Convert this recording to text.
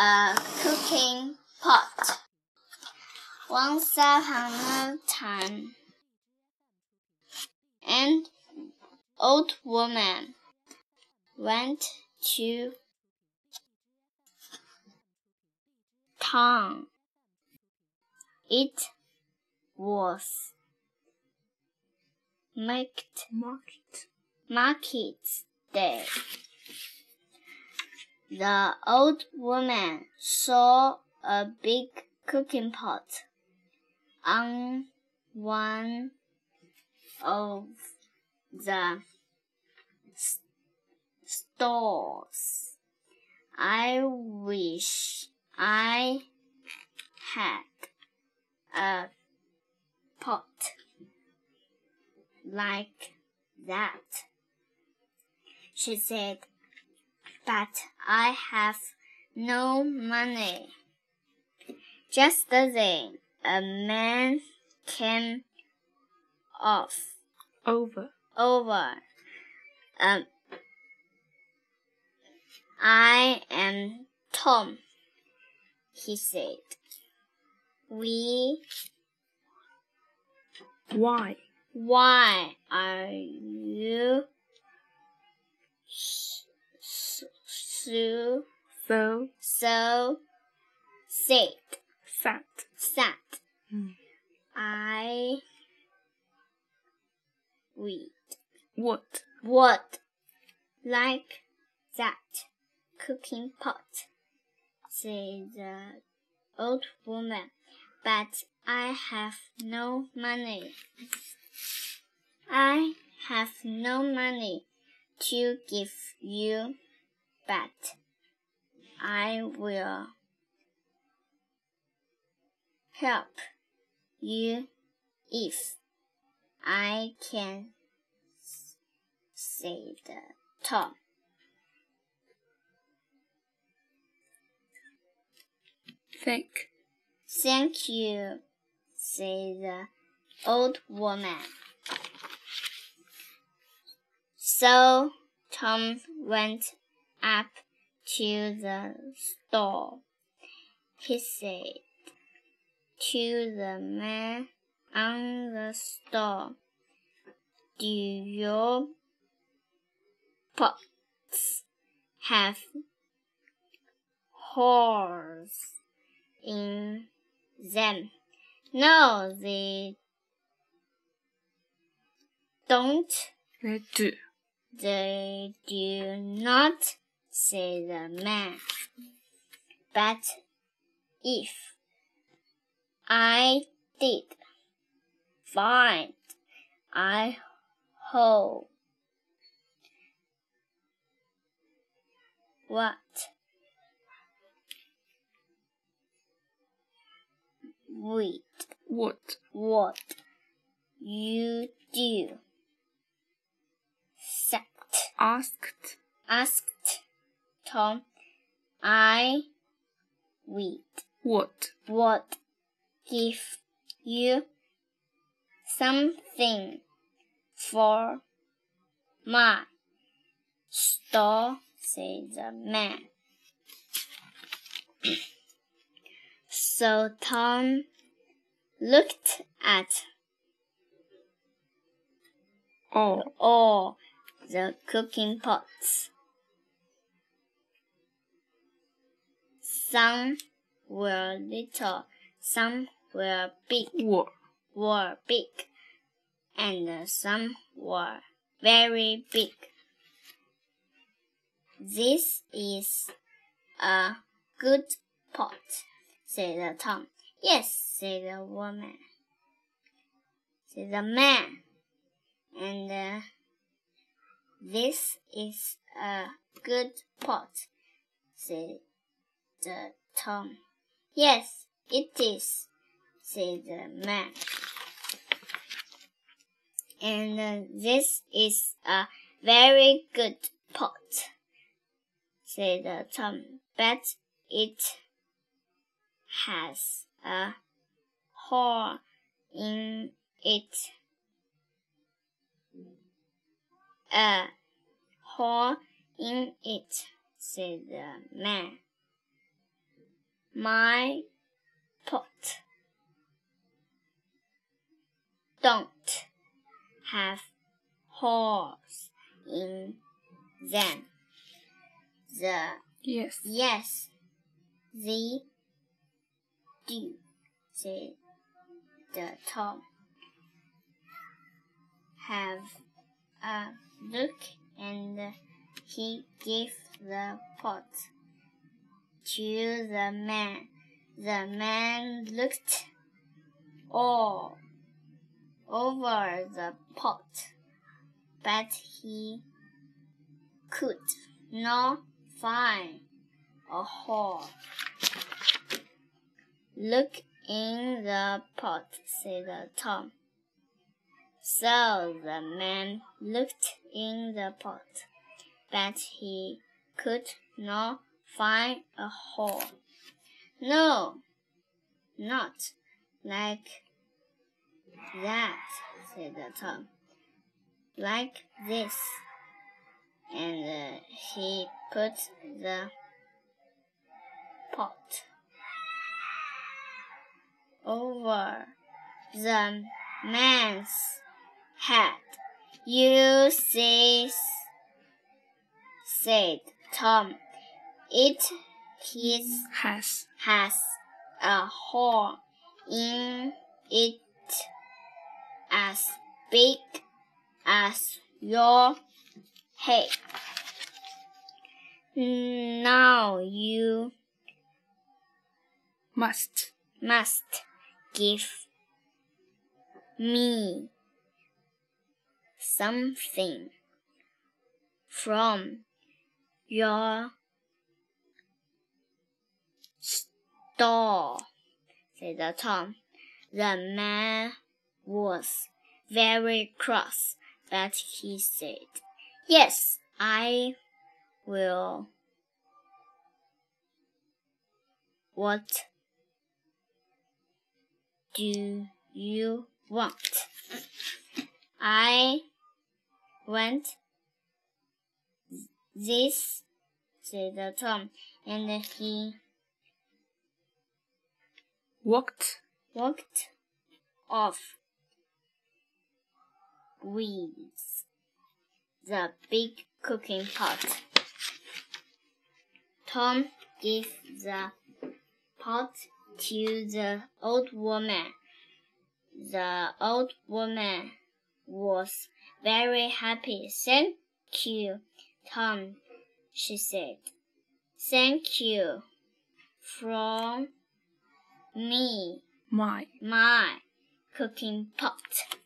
a cooking pot. Once upon a time, an old woman went to town. It was market Market. market day. The old woman saw a big cooking pot on one of the s- stalls. I wish I had a pot like that, she said, but I have no money. Just then, a man came off Over. over. Um, I am Tom, he said. We, Why? why are you so, So so sad? sad. Sad. Mm. I read. What? What? Like that cooking pot, said the old woman. But I have no money. I have no money to give you, but I will help you if I can said Tom. Think. Thank you, said the old woman. So Tom went up to the store. He said to the man on the store, Do your pots have holes in them? No, they don't. They do. They do not, say the man. But if I did find, I hope. What wait What? what you do? Said Asked. asked Tom. I would What? would give you something for my store, said the man. so Tom looked at All. all the cooking pots. Some were little, some were big, Were. were big, and some were very big. This is a good pot, said Tom. Yes, said the woman. Said the man. And uh, this is a good pot, said the Tom. Yes, it is, said the man. And uh, this is a very good pot, said the Tom. But it has a hole in it. A hole in it, said the man. My pot. Don't have holes in them. The Yes. yes, they do, said the Tom. Have a look, and he gave the pot to the man. The man looked all over the pot, but he could not find a hole. Look in the pot, said Tom. So the man looked in the pot, but he could not find a hole. No, not like that, said Tom. Like this. And uh, he put the pot over the man's head. You see, said Tom. It is Has. has a hole in it as big as your head. Now you Must. must give me something from your store, said Tom. The man was very cross, but he said, Yes, I will. What do you want? I want this, said the Tom, and he Walked. walked off with the big cooking pot. Tom gave the pot to the old woman. The old woman was very happy. Thank you, Tom, she said. Thank you from me, My. my cooking pot.